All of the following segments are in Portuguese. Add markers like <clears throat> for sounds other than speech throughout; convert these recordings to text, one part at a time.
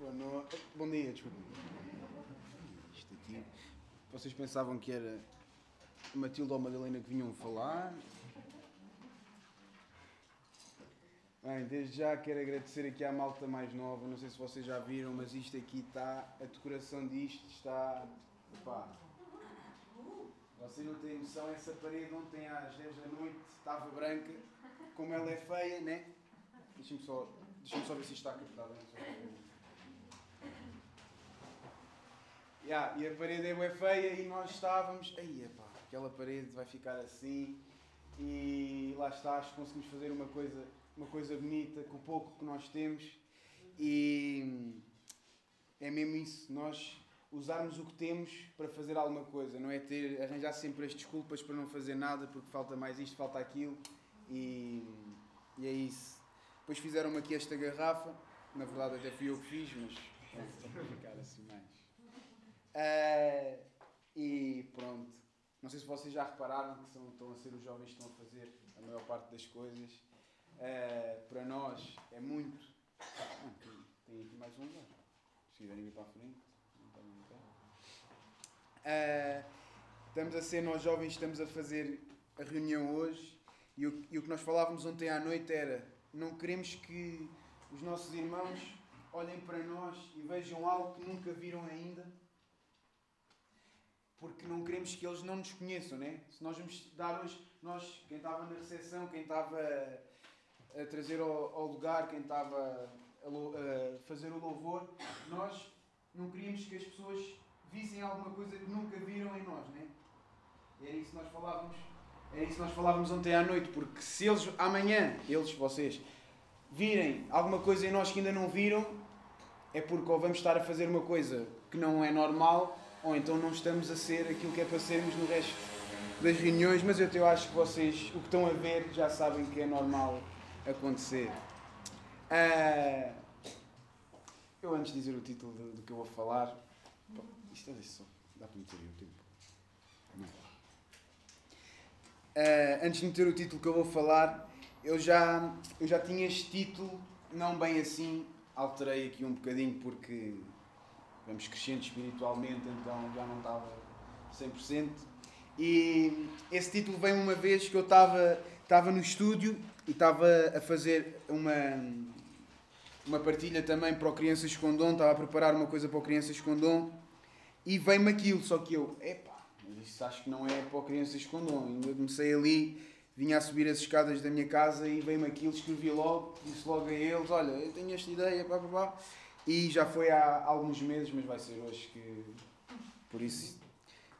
Boa noite. Bom dia, desculpa. Isto aqui. Vocês pensavam que era Matilde ou Madalena que vinham falar? Bem, desde já quero agradecer aqui à malta mais nova. Não sei se vocês já viram, mas isto aqui está. A decoração disto está. Pá. Vocês não têm noção, essa parede ontem às 10 da noite estava branca. Como ela é feia, né? Deixa-me só, deixa só ver se isto está captado. Yeah, e a parede é bem feia e nós estávamos. Aí, epá, aquela parede vai ficar assim. E lá está, acho que conseguimos fazer uma coisa, uma coisa bonita com o pouco que nós temos. E é mesmo isso, nós usarmos o que temos para fazer alguma coisa, não é ter, arranjar sempre as desculpas para não fazer nada porque falta mais isto, falta aquilo. E, e é isso. Depois fizeram-me aqui esta garrafa, na verdade até fui eu que fiz, mas para ficar assim mais. Uh, e pronto. Não sei se vocês já repararam que são, estão a ser os jovens que estão a fazer a maior parte das coisas. Uh, para nós é muito. Ah, tem aqui mais um lugar. Se quiserem vir para a frente. Uh, estamos a ser, nós jovens, estamos a fazer a reunião hoje e o, e o que nós falávamos ontem à noite era: não queremos que os nossos irmãos olhem para nós e vejam algo que nunca viram ainda porque não queremos que eles não nos conheçam, né? Se nós vamos dar hoje, nós, quem estava na recepção, quem estava a, trazer ao, ao, lugar, quem estava a, a, fazer o louvor, nós não queríamos que as pessoas vissem alguma coisa que nunca viram em nós, né? Era isso que nós falávamos, era isso que nós falávamos ontem à noite, porque se eles amanhã, eles, vocês, virem alguma coisa em nós que ainda não viram, é porque ou vamos estar a fazer uma coisa que não é normal ou então não estamos a ser aquilo que é para sermos no resto das reuniões, mas eu, eu acho que vocês, o que estão a ver, já sabem que é normal acontecer. Uh, eu, antes de dizer o título do, do que eu vou falar, isto é só, dá para meter o tempo. Uh, antes de meter o título que eu vou falar, eu já, eu já tinha este título, não bem assim, alterei aqui um bocadinho porque vamos crescendo espiritualmente, então já não estava 100%. E esse título vem uma vez que eu estava, estava no estúdio e estava a fazer uma, uma partilha também para o Crianças com Dom, estava a preparar uma coisa para o Crianças com Dom e veio-me aquilo, só que eu, epá, mas isso acho que não é para o Crianças com Dom. Ainda comecei ali, vinha a subir as escadas da minha casa e veio-me aquilo, escrevi logo, disse logo a eles, olha, eu tenho esta ideia, pá, pá, pá. E já foi há alguns meses, mas vai ser hoje que. Por isso,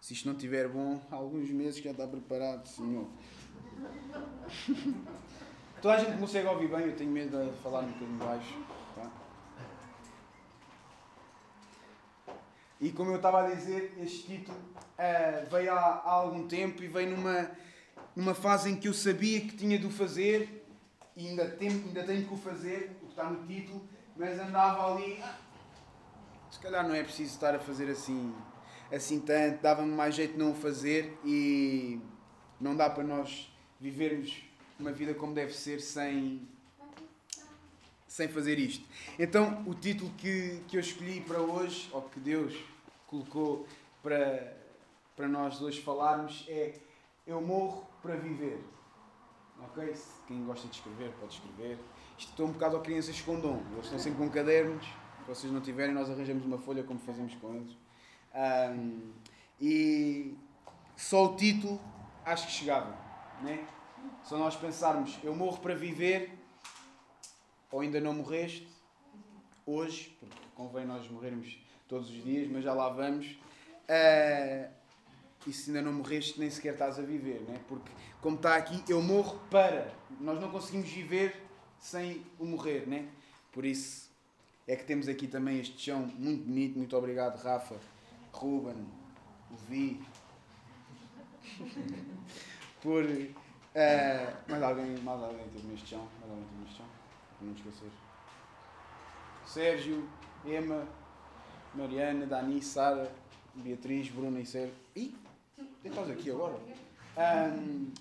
se isto não estiver bom, há alguns meses já está preparado, senhor. Toda a gente consegue ouvir bem, eu tenho medo de falar um bocadinho baixo. Tá? E como eu estava a dizer, este título uh, veio há, há, algum tempo e veio numa, numa fase em que eu sabia que tinha de o fazer e ainda tenho, ainda tenho que o fazer, o que está no título, mas andava ali. Se calhar não é preciso estar a fazer assim, assim tanto, dava-me mais jeito não o fazer e não dá para nós vivermos uma vida como deve ser sem, sem fazer isto. Então, o título que, que eu escolhi para hoje, ou que Deus colocou para, para nós hoje falarmos, é Eu morro para viver. Ok? Quem gosta de escrever, pode escrever. Estou um bocado a crianças com dom. Eles estão sempre com cadernos. Se vocês não tiverem, nós arranjamos uma folha como fazemos com eles. Um, e só o título acho que chegava. Né? Se nós pensarmos, eu morro para viver, ou ainda não morreste, hoje, porque convém nós morrermos todos os dias, mas já lá vamos. Uh, e se ainda não morreste, nem sequer estás a viver, né? porque, como está aqui, eu morro para. Nós não conseguimos viver sem o morrer, né? Por isso é que temos aqui também este chão muito bonito. Muito obrigado, Rafa, Ruben, Vi. <laughs> Por. Uh, mais alguém, mais alguém teve neste chão? Mais alguém teve neste chão? Para não esquecer. Sérgio, Emma, Mariana, Dani, Sara, Beatriz, Bruna e Sérgio. Ih, estás aqui agora? Um,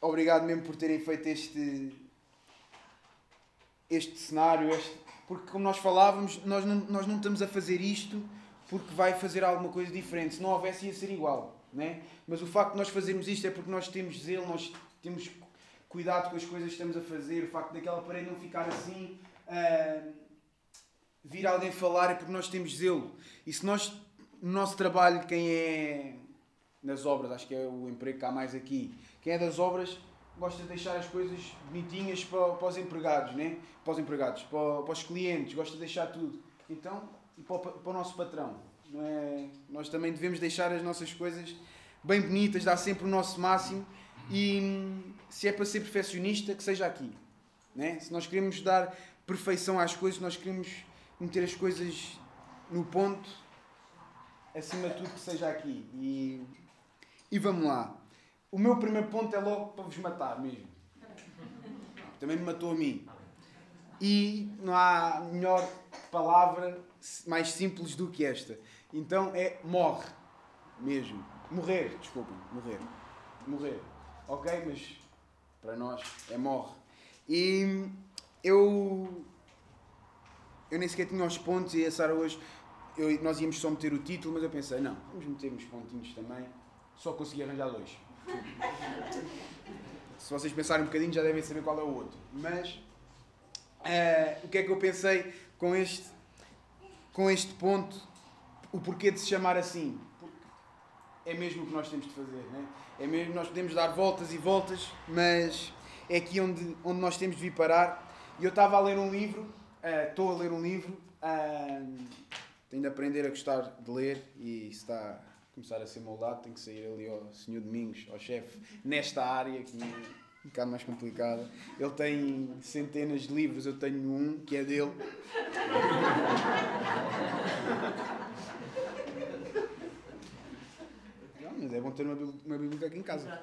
obrigado mesmo por terem feito este, este cenário, este, porque como nós falávamos, nós não, nós não estamos a fazer isto porque vai fazer alguma coisa diferente. Se não houvesse, ia ser igual. Né? Mas o facto de nós fazermos isto é porque nós temos zelo, nós temos cuidado com as coisas que estamos a fazer, o facto daquela parede não ficar assim, uh, vir alguém falar é porque nós temos zelo. E se nós, no nosso trabalho, quem é nas obras, acho que é o emprego que há mais aqui, quem é das obras gosta de deixar as coisas bonitinhas para, para os empregados, né? para os empregados, para, para os clientes, gosta de deixar tudo. Então, e para, para o nosso patrão. Não é? Nós também devemos deixar as nossas coisas bem bonitas, dar sempre o nosso máximo e se é para ser perfeccionista, que seja aqui. Né? Se nós queremos dar perfeição às coisas, nós queremos meter as coisas no ponto, acima de tudo que seja aqui. E, e vamos lá. O meu primeiro ponto é logo para vos matar mesmo. Também me matou a mim. E não há melhor palavra mais simples do que esta. Então é morre mesmo. Morrer, desculpem, morrer. Morrer. Ok? Mas para nós é morre. E eu. Eu nem sequer tinha os pontos e a Sara hoje. Eu, nós íamos só meter o título, mas eu pensei, não, vamos meter uns pontinhos também. Só consegui arranjar dois. Se vocês pensarem um bocadinho já devem saber qual é o outro. Mas uh, o que é que eu pensei com este, com este ponto? O porquê de se chamar assim? Porque é mesmo o que nós temos de fazer, né? É mesmo, nós podemos dar voltas e voltas, mas é aqui onde, onde nós temos de vir parar. E eu estava a ler um livro, uh, estou a ler um livro, uh, tenho de aprender a gostar de ler e está começar a ser moldado, tem que sair ali ao Senhor Domingos, ao chefe, nesta área que é um bocado mais complicada. Ele tem centenas de livros, eu tenho um que é dele. Não, mas é bom ter uma, uma biblioteca em casa.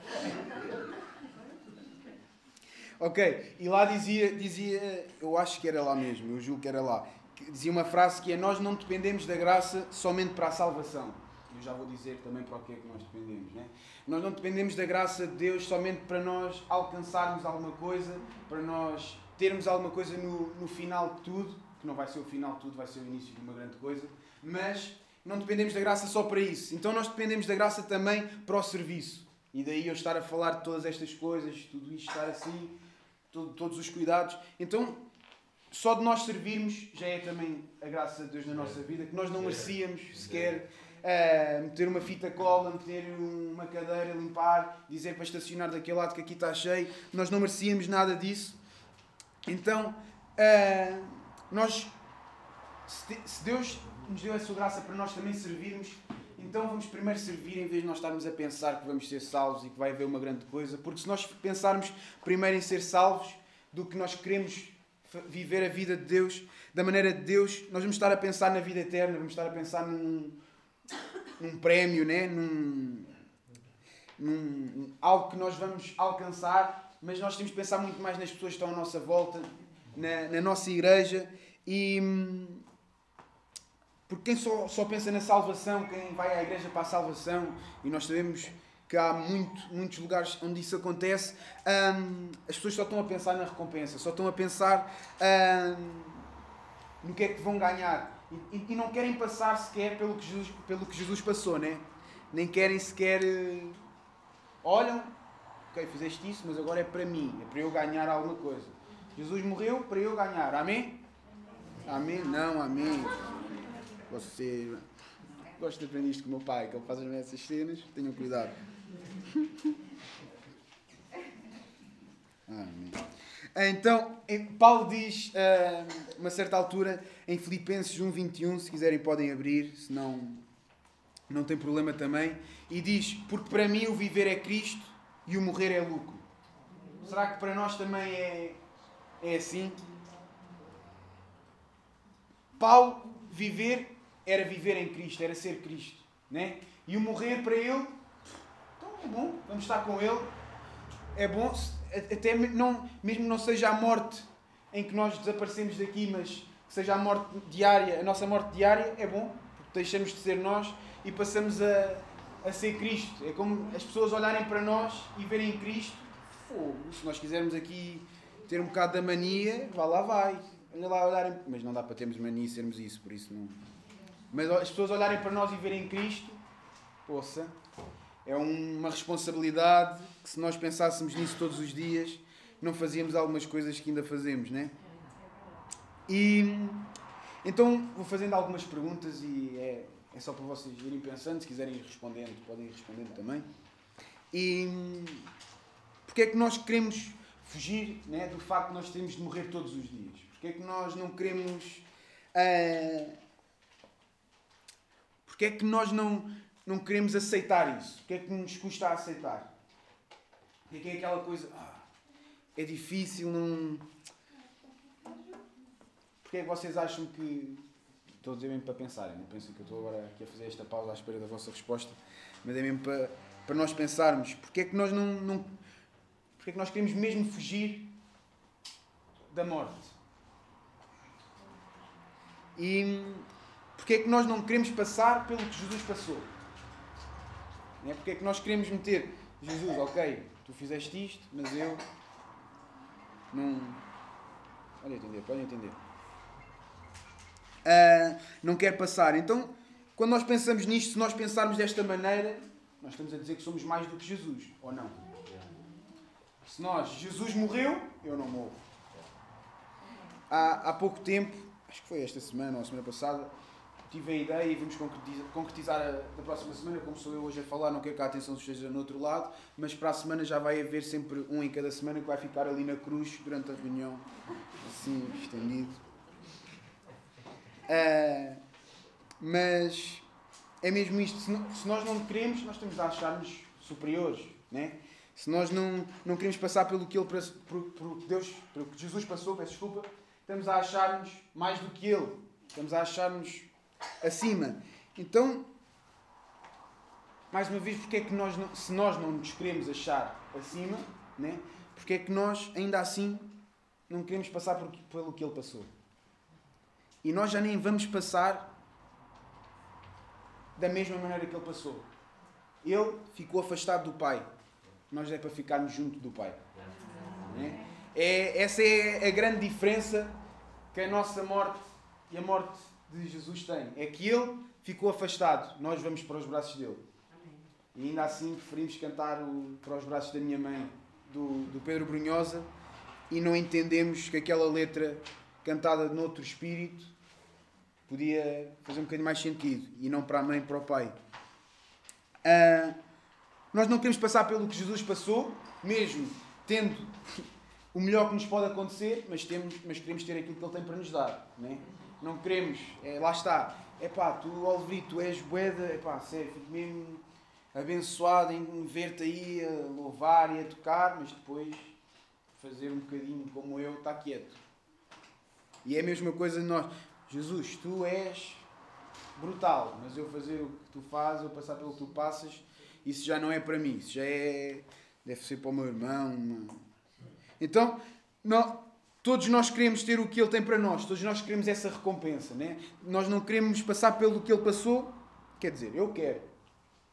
Ok, e lá dizia, dizia, eu acho que era lá mesmo, eu julgo que era lá, dizia uma frase que é: Nós não dependemos da graça somente para a salvação eu já vou dizer também para o que é que nós dependemos. Né? Nós não dependemos da graça de Deus somente para nós alcançarmos alguma coisa, para nós termos alguma coisa no, no final de tudo, que não vai ser o final de tudo, vai ser o início de uma grande coisa, mas não dependemos da graça só para isso. Então nós dependemos da graça também para o serviço. E daí eu estar a falar de todas estas coisas, tudo isto estar assim, todo, todos os cuidados. Então, só de nós servirmos já é também a graça de Deus na nossa vida, que nós não merecíamos sequer uh, meter uma fita cola, meter uma cadeira, limpar, dizer para estacionar daquele lado que aqui está cheio. Nós não merecíamos nada disso. Então, uh, nós, se Deus nos deu a sua graça para nós também servirmos, então vamos primeiro servir em vez de nós estarmos a pensar que vamos ser salvos e que vai haver uma grande coisa. Porque se nós pensarmos primeiro em ser salvos do que nós queremos viver a vida de Deus, da maneira de Deus, nós vamos estar a pensar na vida eterna, vamos estar a pensar num, num prémio, né? num, num, algo que nós vamos alcançar, mas nós temos que pensar muito mais nas pessoas que estão à nossa volta, na, na nossa igreja e porque quem só, só pensa na salvação, quem vai à igreja para a salvação, e nós sabemos que há muito, muitos lugares onde isso acontece, hum, as pessoas só estão a pensar na recompensa, só estão a pensar hum, no que é que vão ganhar. E, e, não querem passar sequer pelo que Jesus, pelo que Jesus passou, né? Nem querem sequer. Uh, olham, ok, fizeste isso, mas agora é para mim, é para eu ganhar alguma coisa. Jesus morreu para eu ganhar, amém? Amém? Não, amém. Você. Gosto de aprender isto com o meu pai, que ele faz essas cenas, tenham cuidado. <laughs> Amém. Então, Paulo diz, a uma certa altura, em Filipenses 1, 21, se quiserem podem abrir, se não, não tem problema também, e diz, porque para mim o viver é Cristo e o morrer é lucro. Será que para nós também é, é assim? Paulo, viver era viver em Cristo, era ser Cristo. Né? E o morrer para ele, então é bom, vamos estar com ele. É bom, até não, mesmo não seja a morte em que nós desaparecemos daqui, mas que seja a morte diária, a nossa morte diária, é bom, porque deixamos de ser nós e passamos a, a ser Cristo. É como as pessoas olharem para nós e verem Cristo. Fogo, se nós quisermos aqui ter um bocado da mania, vá lá vai. olha lá, olharem, mas não dá para termos mania e sermos isso, por isso não. Mas as pessoas olharem para nós e verem Cristo, poça, é uma responsabilidade que se nós pensássemos nisso todos os dias, não fazíamos algumas coisas que ainda fazemos, né? E então vou fazendo algumas perguntas e é, é só para vocês irem pensando, se quiserem ir respondendo, podem ir respondendo também. E porque é que nós queremos fugir né, do facto de nós termos de morrer todos os dias? Porque é que nós não queremos. Uh, porque é que nós não, não queremos aceitar isso? Porque é que nos custa aceitar? Porque é que é aquela coisa. Ah, é difícil, não. Porque é que vocês acham que. Estou a dizer mesmo para pensarem, não pensem que eu estou agora aqui a fazer esta pausa à espera da vossa resposta, mas é mesmo para, para nós pensarmos. Porque é que nós não, não porque é que nós queremos mesmo fugir da morte? E porque é que nós não queremos passar pelo que Jesus passou? É? Porque é que nós queremos meter Jesus, ok, tu fizeste isto, mas eu não. Olha, entender, podem entender. Uh, não quero passar. Então, quando nós pensamos nisto, se nós pensarmos desta maneira, nós estamos a dizer que somos mais do que Jesus, ou não? Se nós, Jesus morreu, eu não morro. Há, há pouco tempo, acho que foi esta semana ou a semana passada, tive a ideia e vamos concretizar, da próxima semana, como sou eu hoje a falar, não quero que a atenção esteja no outro lado, mas para a semana já vai haver sempre um em cada semana que vai ficar ali na cruz durante a reunião, assim, estendido. Uh, mas é mesmo isto, se, nós não queremos, nós temos de achar-nos superiores, né? se nós não, não queremos passar pelo que, ele, por, por Deus, pelo que Jesus passou, peço desculpa, estamos a achar-nos mais do que Ele. Estamos a achar-nos acima. Então, mais uma vez, porque é que nós, não, se nós não nos queremos achar acima, né? porque é que nós, ainda assim, não queremos passar por, pelo que Ele passou? E nós já nem vamos passar da mesma maneira que Ele passou. Ele ficou afastado do Pai nós é para ficarmos junto do Pai. É? é? essa é a grande diferença que a nossa morte e a morte de Jesus tem. É que Ele ficou afastado, nós vamos para os braços dele. E ainda assim preferimos cantar o, para os braços da minha mãe, do, do Pedro Brunhosa, e não entendemos que aquela letra cantada noutro espírito podia fazer um bocadinho mais sentido, e não para a mãe, para o pai. Uh, nós não queremos passar pelo que Jesus passou, mesmo tendo <laughs> o melhor que nos pode acontecer, mas, temos, mas queremos ter aquilo que Ele tem para nos dar. Não, é? não queremos, é, lá está, é pá, tu, Oliveri, tu és boeda, é pá, sério, fico mesmo abençoado em ver-te aí a louvar e a tocar, mas depois fazer um bocadinho como eu, está quieto. E é a mesma coisa nós. Jesus, tu és brutal, mas eu fazer o que tu fazes, eu passar pelo que tu passas, isso já não é para mim, isso já é. deve ser para o meu irmão. Então, não, todos nós queremos ter o que ele tem para nós, todos nós queremos essa recompensa. Né? Nós não queremos passar pelo que ele passou, quer dizer, eu quero.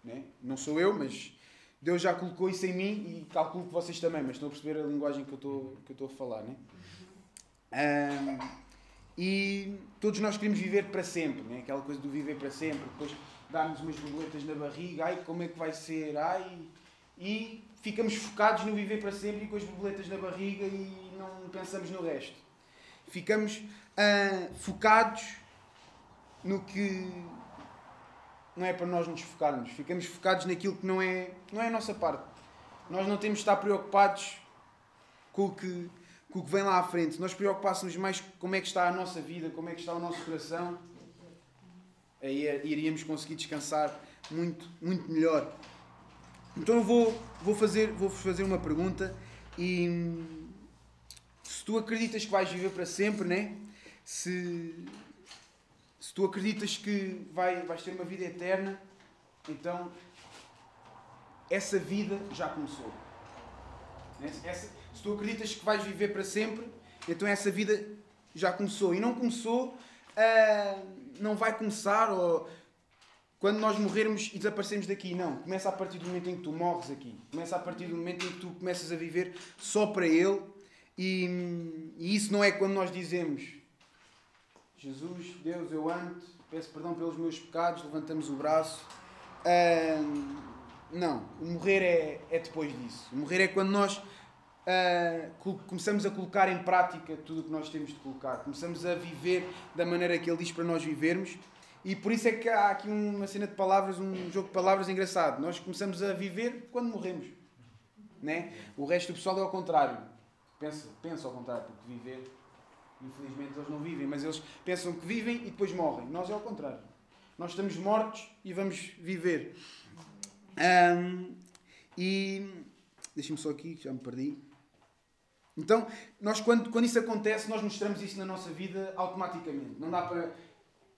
Né? Não sou eu, mas Deus já colocou isso em mim e calculo que vocês também, mas estão a perceber a linguagem que eu estou, que eu estou a falar. Né? Um, e todos nós queremos viver para sempre, né? aquela coisa do viver para sempre. Depois dá-nos umas borboletas na barriga, ai, como é que vai ser, ai, e ficamos focados no viver para sempre e com as borboletas na barriga e não pensamos no resto. Ficamos uh, focados no que não é para nós nos focarmos. Ficamos focados naquilo que não é, não é a nossa parte. Nós não temos de estar preocupados com o que, com o que vem lá à frente. Se nós preocupássemos mais com como é que está a nossa vida, como é que está o nosso coração, aí iríamos conseguir descansar muito, muito melhor. Então eu vou, vou, fazer, vou fazer uma pergunta e se tu acreditas que vais viver para sempre, né? se, se tu acreditas que vai, vais ter uma vida eterna, então essa vida já começou. Essa, se tu acreditas que vais viver para sempre, então essa vida já começou. E não começou. Uh, não vai começar ou quando nós morrermos e desaparecermos daqui. Não. Começa a partir do momento em que tu morres aqui. Começa a partir do momento em que tu começas a viver só para Ele. E, e isso não é quando nós dizemos Jesus, Deus, eu amo-te, peço perdão pelos meus pecados, levantamos o braço. Uh, não, o morrer é, é depois disso. O morrer é quando nós uh, começamos a colocar em prática tudo o que nós temos de colocar. Começamos a viver da maneira que Ele diz para nós vivermos. E por isso é que há aqui uma cena de palavras, um jogo de palavras engraçado. Nós começamos a viver quando morremos. Né? O resto do pessoal é ao contrário. Pensa, pensa ao contrário, porque viver, infelizmente eles não vivem, mas eles pensam que vivem e depois morrem. Nós é ao contrário. Nós estamos mortos e vamos viver. Um, e deixem-me só aqui, já me perdi. Então, nós quando, quando isso acontece, nós mostramos isso na nossa vida automaticamente. Não dá para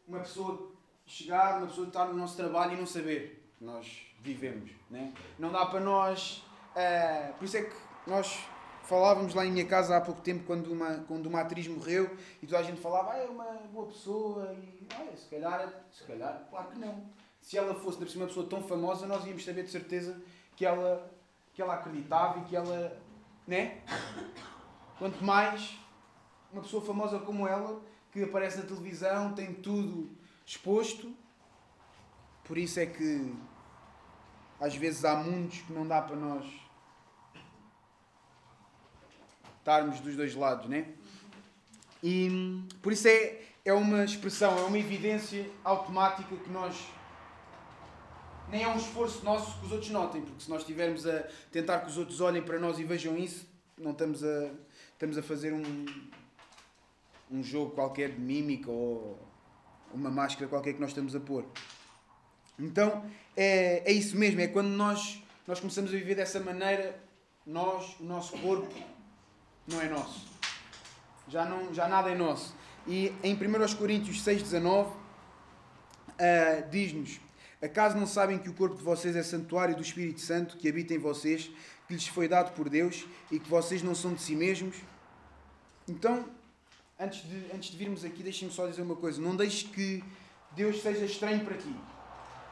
uma pessoa chegar, uma pessoa estar no nosso trabalho e não saber que nós vivemos. Né? Não dá para nós. Uh, por isso é que nós falávamos lá em minha casa há pouco tempo quando uma, quando uma atriz morreu e toda a gente falava, ah, é uma boa pessoa e ah, se calhar, se calhar, claro que não. Se ela fosse uma pessoa tão famosa, nós íamos saber de certeza que ela, que ela acreditava e que ela. Né? Quanto mais uma pessoa famosa como ela, que aparece na televisão, tem tudo exposto. Por isso é que às vezes há mundos que não dá para nós estarmos dos dois lados, né? E por isso é, é uma expressão, é uma evidência automática que nós nem é um esforço nosso que os outros notem, porque se nós estivermos a tentar que os outros olhem para nós e vejam isso, não estamos a, estamos a fazer um, um jogo qualquer de mímica ou uma máscara qualquer que nós estamos a pôr. Então é, é isso mesmo, é quando nós, nós começamos a viver dessa maneira, nós, o nosso corpo, não é nosso. Já, não, já nada é nosso. E em 1 Coríntios 6,19 uh, diz-nos: Acaso não sabem que o corpo de vocês é santuário do Espírito Santo que habita em vocês, que lhes foi dado por Deus e que vocês não são de si mesmos? Então, antes de, antes de virmos aqui, deixem-me só dizer uma coisa: não deixes que Deus seja estranho para ti.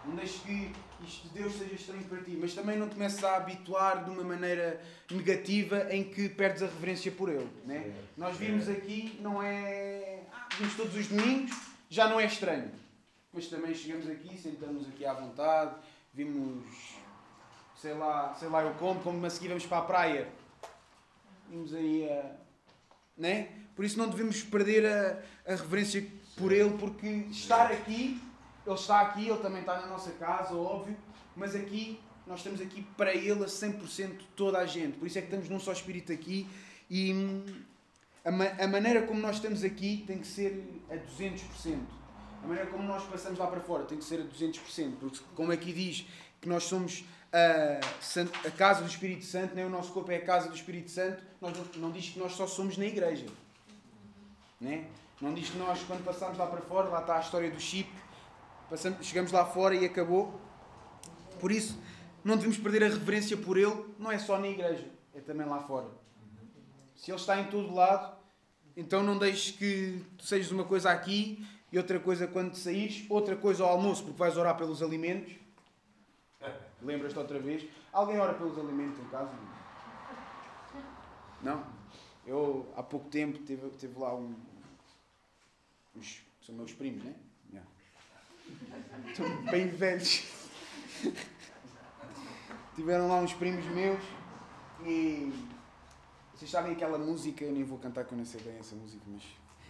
Não deixes que isto de Deus seja estranho para ti, mas também não comeces a habituar de uma maneira negativa em que perdes a reverência por Ele. Né? Nós vimos aqui, não é. Ah, vimos todos os domingos, já não é estranho. Mas também chegamos aqui, sentamos aqui à vontade, vimos, sei lá, sei lá eu como, como a seguir vamos para a praia. Vimos aí a. Né? Por isso não devemos perder a, a reverência por Ele, porque estar aqui ele está aqui, Ele também está na nossa casa, óbvio, mas aqui, nós estamos aqui para Ele a 100% toda a gente. Por isso é que estamos num só espírito aqui e hum, a, a maneira como nós estamos aqui tem que ser a 200%. A maneira como nós passamos lá para fora tem que ser a 200%, porque como aqui diz que nós somos a, a casa do Espírito Santo, nem o nosso corpo é a casa do Espírito Santo, nós não, diz que nós só somos na igreja. Né? Não diz que nós, quando passamos lá para fora, lá está a história do chip, Passamos, chegamos lá fora e acabou. Por isso, não devemos perder a reverência por Ele, não é só na igreja, é também lá fora. Se Ele está em todo lado, então não deixes que tu sejas uma coisa aqui e outra coisa quando saís, outra coisa ao almoço, porque vais orar pelos alimentos. Lembras-te outra vez? Alguém ora pelos alimentos em casa? Não? Eu, há pouco tempo, teve, teve lá um. Uns, são meus primos, né? Estão bem velhos. Tiveram lá uns primos meus e. Vocês sabem aquela música, eu nem vou cantar que eu não sei bem essa música, mas.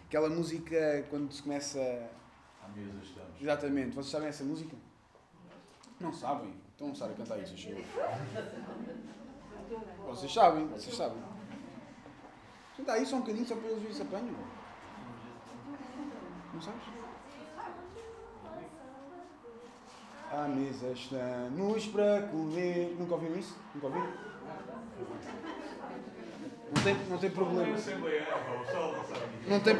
Aquela música quando se começa. Mesa estamos. Exatamente. Vocês sabem essa música? Não sabem? Então não sabem cantar isso, chegou. Vocês sabem, vocês sabem. Tenta aí só um bocadinho, só para eles verem se apanham. Não sabes? À mesa estamos para comer. Nunca ouviram isso? Nunca ouviram? Não tem, não tem problema. Não tem,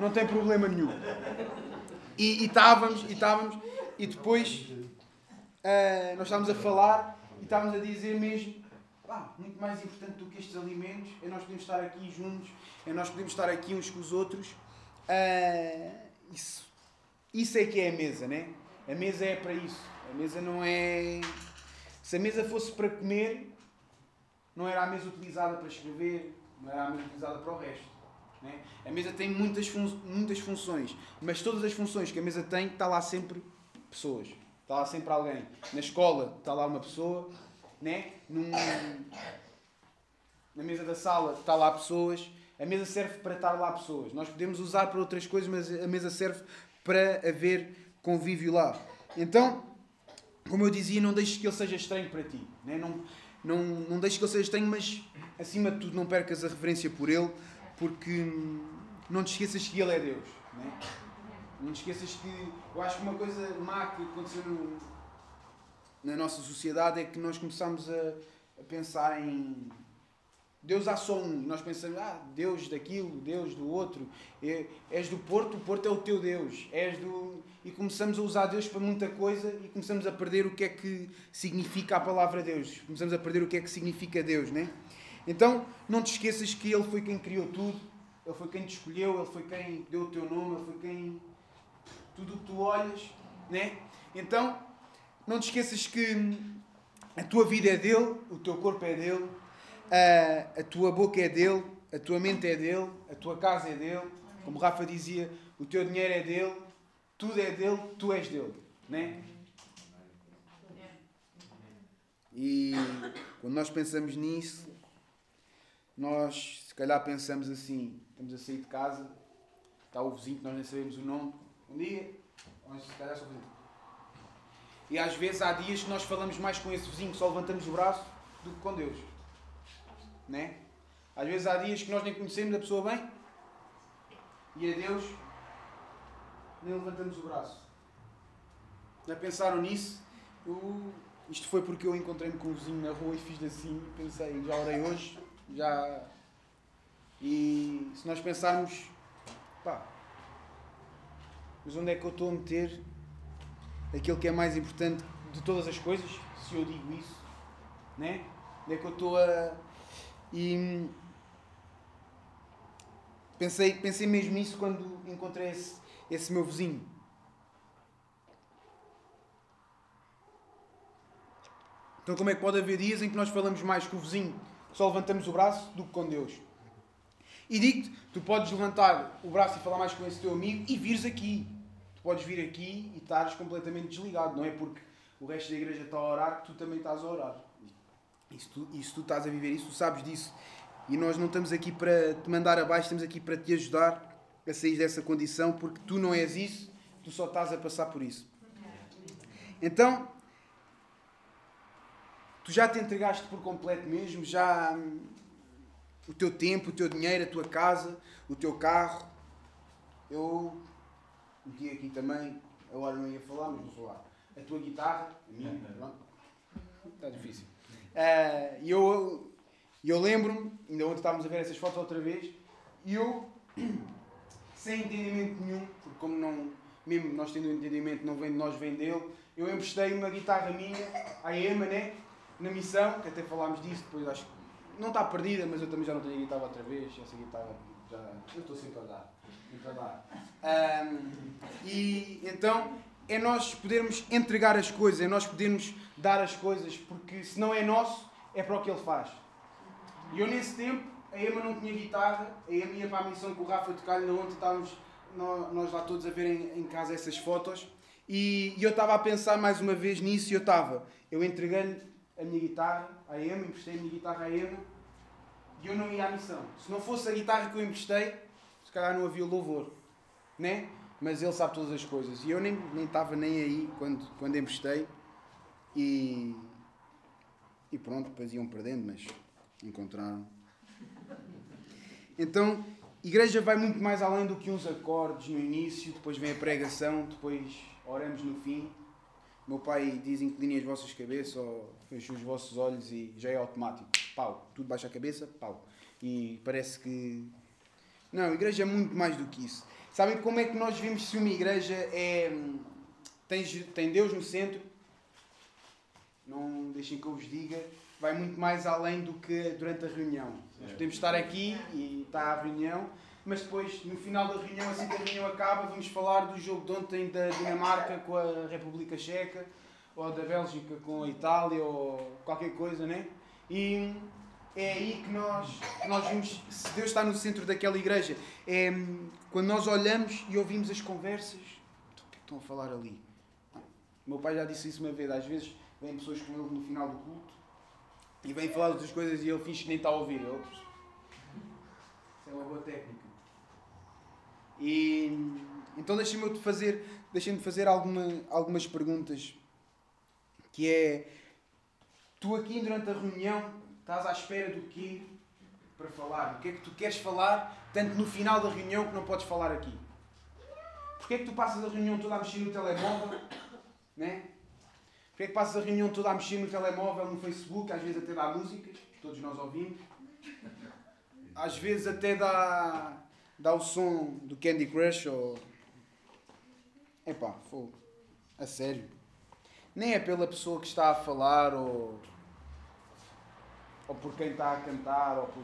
não tem problema nenhum. E estávamos, e estávamos, e depois uh, nós estávamos a falar e estávamos a dizer mesmo ah, muito mais importante do que estes alimentos é nós podemos estar aqui juntos, é nós podemos estar aqui uns com os outros. Uh, isso, isso é que é a mesa, né? A mesa é para isso. A mesa não é. Se a mesa fosse para comer, não era a mesa utilizada para escrever, não era a mesa utilizada para o resto. Né? A mesa tem muitas, fun muitas funções, mas todas as funções que a mesa tem, está lá sempre pessoas. Está lá sempre alguém. Na escola está lá uma pessoa, né? Num... na mesa da sala está lá pessoas. A mesa serve para estar lá pessoas. Nós podemos usar para outras coisas, mas a mesa serve para haver convívio lá. Então, como eu dizia, não deixes que ele seja estranho para ti. Né? Não, não, não deixes que ele seja estranho, mas acima de tudo não percas a reverência por ele, porque não te esqueças que ele é Deus. Né? Não te esqueças que eu acho que uma coisa má que aconteceu no, na nossa sociedade é que nós começamos a, a pensar em Deus há só um. Nós pensamos, ah, Deus daquilo, Deus do outro. É, és do Porto, o Porto é o teu Deus. És do... E começamos a usar Deus para muita coisa e começamos a perder o que é que significa a palavra Deus. Começamos a perder o que é que significa Deus, né? Então, não te esqueças que Ele foi quem criou tudo. Ele foi quem te escolheu, Ele foi quem deu o teu nome, Ele foi quem... Tudo o que tu olhas, né? Então, não te esqueças que a tua vida é dele, o teu corpo é dele, a, a tua boca é dele, a tua mente é dele, a tua casa é dele. Como Rafa dizia, o teu dinheiro é dele, tudo é dele, tu és dele. Né? E quando nós pensamos nisso, nós se calhar pensamos assim: estamos a sair de casa, está o vizinho que nós nem sabemos o nome. Dia, vamos se calhar só vizinho. E às vezes há dias que nós falamos mais com esse vizinho, só levantamos o braço, do que com Deus. Né? Às vezes há dias que nós nem conhecemos a pessoa bem e a Deus nem levantamos o braço. Já pensaram nisso? Eu, isto foi porque eu encontrei-me com um vizinho na rua e fiz assim, pensei, já orei hoje, já. E se nós pensarmos, mas onde é que eu estou a meter aquilo que é mais importante de todas as coisas, se eu digo isso, né? Onde é que eu estou a e pensei, pensei mesmo nisso quando encontrei esse, esse meu vizinho. Então, como é que pode haver dias em que nós falamos mais com o vizinho, só levantamos o braço, do que com Deus? E digo-te, tu podes levantar o braço e falar mais com esse teu amigo e vires aqui. Tu podes vir aqui e estares completamente desligado. Não é porque o resto da igreja está a orar que tu também estás a orar. E se, tu, e se tu estás a viver isso, tu sabes disso. E nós não estamos aqui para te mandar abaixo, estamos aqui para te ajudar a sair dessa condição, porque tu não és isso, tu só estás a passar por isso. Então, tu já te entregaste por completo mesmo, já hum, o teu tempo, o teu dinheiro, a tua casa, o teu carro. Eu meti aqui também, agora não ia falar, mas vou falar. A tua guitarra, a minha, pronto. Está difícil. Uh, e eu, eu lembro-me, ainda ontem estávamos a ver essas fotos outra vez, e eu, <clears throat> sem entendimento nenhum, porque como não, mesmo nós tendo entendimento, não vem de nós, vem dele, eu emprestei uma guitarra minha à Ema, né? Na missão, que até falámos disso, depois acho que não está perdida, mas eu também já não tenho a guitarra outra vez, essa guitarra já. Eu estou sempre a dar. Sempre a dar. Um, e então é nós podermos entregar as coisas, é nós podermos dar as coisas, porque se não é nosso, é para o que ele faz. E eu nesse tempo, a Emma não tinha guitarra, a Emma ia para a missão com o Rafa tocar, ainda ontem estávamos nós lá todos a ver em, casa essas fotos, e, eu estava a pensar mais uma vez nisso, e eu estava, eu entreguei-lhe a minha guitarra à Emma, emprestei a minha guitarra à Emma, e eu não ia à missão. Se não fosse a guitarra que eu emprestei, se calhar não havia louvor, né? Mas ele sabe todas as coisas, e eu nem, nem estava nem aí quando, quando emprestei, e, e pronto, depois iam perdendo, mas encontraram. Então, igreja vai muito mais além do que uns acordes no início, depois vem a pregação, depois oramos no fim. Meu pai diz: inclinem as vossas cabeças ou fechem os vossos olhos e já é automático. Pau, tudo baixa a cabeça, pau. E parece que. Não, a igreja é muito mais do que isso. Sabem como é que nós vimos se uma igreja é. Tem, tem Deus no centro não deixem que eu vos diga, vai muito mais além do que durante a reunião. Nós podemos estar aqui e está a reunião, mas depois, no final da reunião, assim que a reunião acaba, vamos falar do jogo de ontem da Dinamarca com a República Checa, ou da Bélgica com a Itália, ou qualquer coisa, né? E é aí que nós, nós vimos se Deus está no centro daquela igreja. É quando nós olhamos e ouvimos as conversas. O que é que estão a falar ali? O meu pai já disse isso uma vez. Às vezes vêm pessoas com ele no final do culto e vêm falar outras coisas e ele finge que nem está a ouvir. Isso é uma boa técnica. E então deixem-me fazer, deixem fazer alguma, algumas perguntas. Que é, tu aqui durante a reunião estás à espera do quê para falar? O que é que tu queres falar, tanto no final da reunião que não podes falar aqui? Porquê é que tu passas a reunião toda a mexer no telemóvel? Né? Porquê é que passas a reunião toda a mexer no telemóvel, no Facebook, às vezes até dá músicas, todos nós ouvimos. Às vezes até dá, dá o som do Candy Crush ou Epá, fogo. A sério. Nem é pela pessoa que está a falar ou. ou por quem está a cantar ou por.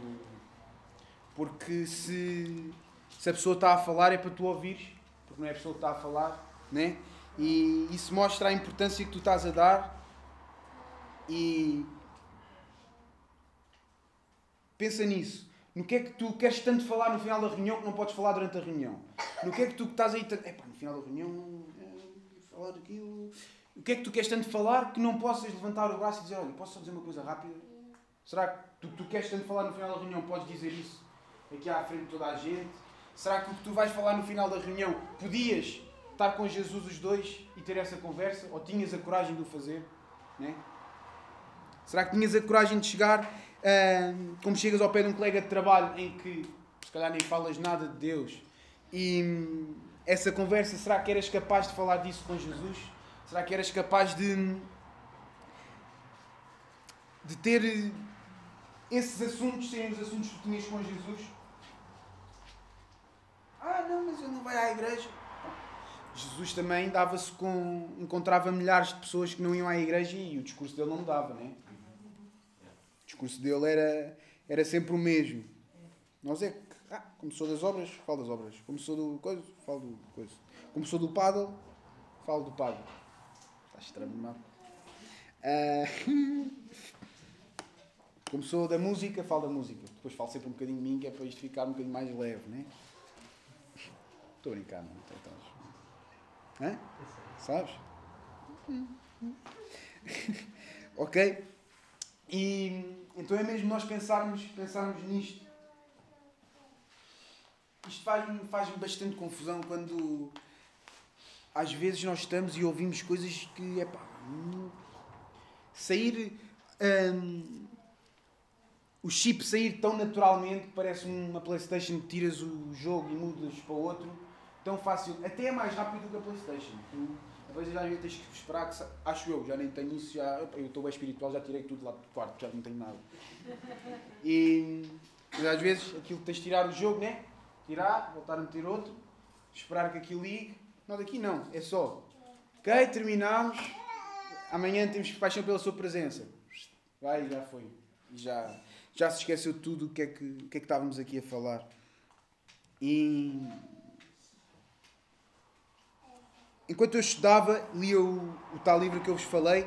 Porque se. se a pessoa está a falar é para tu ouvires, porque não é a pessoa que está a falar, né? E isso mostra a importância que tu estás a dar e. pensa nisso. No que é que tu queres tanto falar no final da reunião que não podes falar durante a reunião? No que é que tu estás aí. Epá, no final da reunião. É, falar aquilo. O que é que tu queres tanto falar que não possas levantar o braço e dizer: Olha, posso só dizer uma coisa rápida? Será que tu, tu queres tanto falar no final da reunião? Podes dizer isso aqui à frente de toda a gente? Será que o que tu vais falar no final da reunião podias estar com Jesus os dois e ter essa conversa? Ou tinhas a coragem de o fazer? Né? Será que tinhas a coragem de chegar como chegas ao pé de um colega de trabalho em que se calhar nem falas nada de Deus e hum, essa conversa, será que eras capaz de falar disso com Jesus? Será que eras capaz de, de ter esses assuntos serem os assuntos que tinhas com Jesus? Ah, não, mas eu não vai à igreja. Jesus também dava-se com. encontrava milhares de pessoas que não iam à igreja e o discurso dele não mudava, não é? O discurso dele era, era sempre o mesmo. Nós é que, ah, como sou das obras, falo das obras. Como sou do coisa, falo do coisa. Como sou do paddle, falo do paddle. Está estranho? Uh, <laughs> como sou da música, falo da música. Depois falo sempre um bocadinho de mim, que é para isto ficar um bocadinho mais leve, né? Estou a brincar, não? Então, Hã? Sabes? <laughs> ok? E então é mesmo nós pensarmos, pensarmos nisto. Isto faz-me faz bastante confusão quando às vezes nós estamos e ouvimos coisas que é pá, sair um, o chip sair tão naturalmente que parece uma Playstation que tiras o jogo e mudas para outro tão fácil, até é mais rápido do que a Playstation. Vezes tens que esperar que acho eu, já nem tenho isso, já, eu estou bem espiritual, já tirei tudo lá do quarto, já não tenho nada. E mas às vezes aquilo que tens de tirar o jogo, né? Tirar, voltar a meter outro, esperar que aquilo ligue. Nós aqui não, é só. Ok, terminamos. Amanhã temos paixão pela sua presença. Vai, já foi. Já, já se esqueceu tudo o que, é que, que é que estávamos aqui a falar. E enquanto eu estudava, lia o, o tal livro que eu vos falei